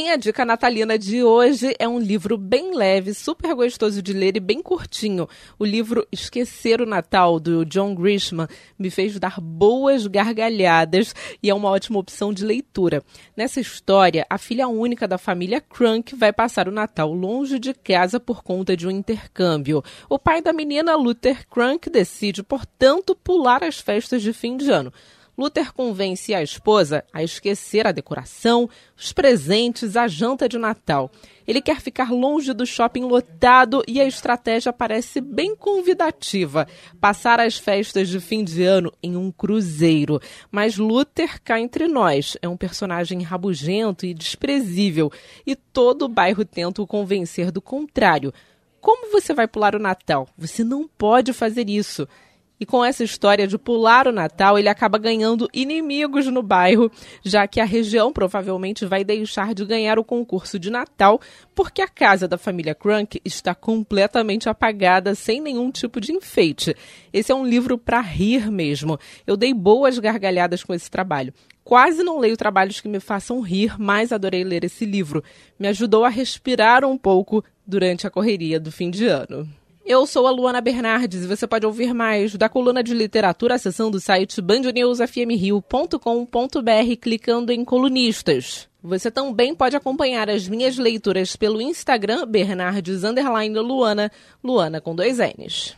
Minha dica natalina de hoje é um livro bem leve, super gostoso de ler e bem curtinho. O livro Esquecer o Natal, do John Grisham, me fez dar boas gargalhadas e é uma ótima opção de leitura. Nessa história, a filha única da família Crunk vai passar o Natal longe de casa por conta de um intercâmbio. O pai da menina, Luther Crunk, decide, portanto, pular as festas de fim de ano. Luther convence a esposa a esquecer a decoração, os presentes, a janta de Natal. Ele quer ficar longe do shopping lotado e a estratégia parece bem convidativa: passar as festas de fim de ano em um cruzeiro. Mas Luther cá entre nós é um personagem rabugento e desprezível, e todo o bairro tenta o convencer do contrário. Como você vai pular o Natal? Você não pode fazer isso. E com essa história de pular o Natal, ele acaba ganhando inimigos no bairro, já que a região provavelmente vai deixar de ganhar o concurso de Natal, porque a casa da família Crunk está completamente apagada, sem nenhum tipo de enfeite. Esse é um livro para rir mesmo. Eu dei boas gargalhadas com esse trabalho. Quase não leio trabalhos que me façam rir, mas adorei ler esse livro. Me ajudou a respirar um pouco durante a correria do fim de ano. Eu sou a Luana Bernardes e você pode ouvir mais da coluna de literatura acessando o site bandnewsfmrio.com.br clicando em colunistas. Você também pode acompanhar as minhas leituras pelo Instagram Bernardes Luana, Luana com dois N's.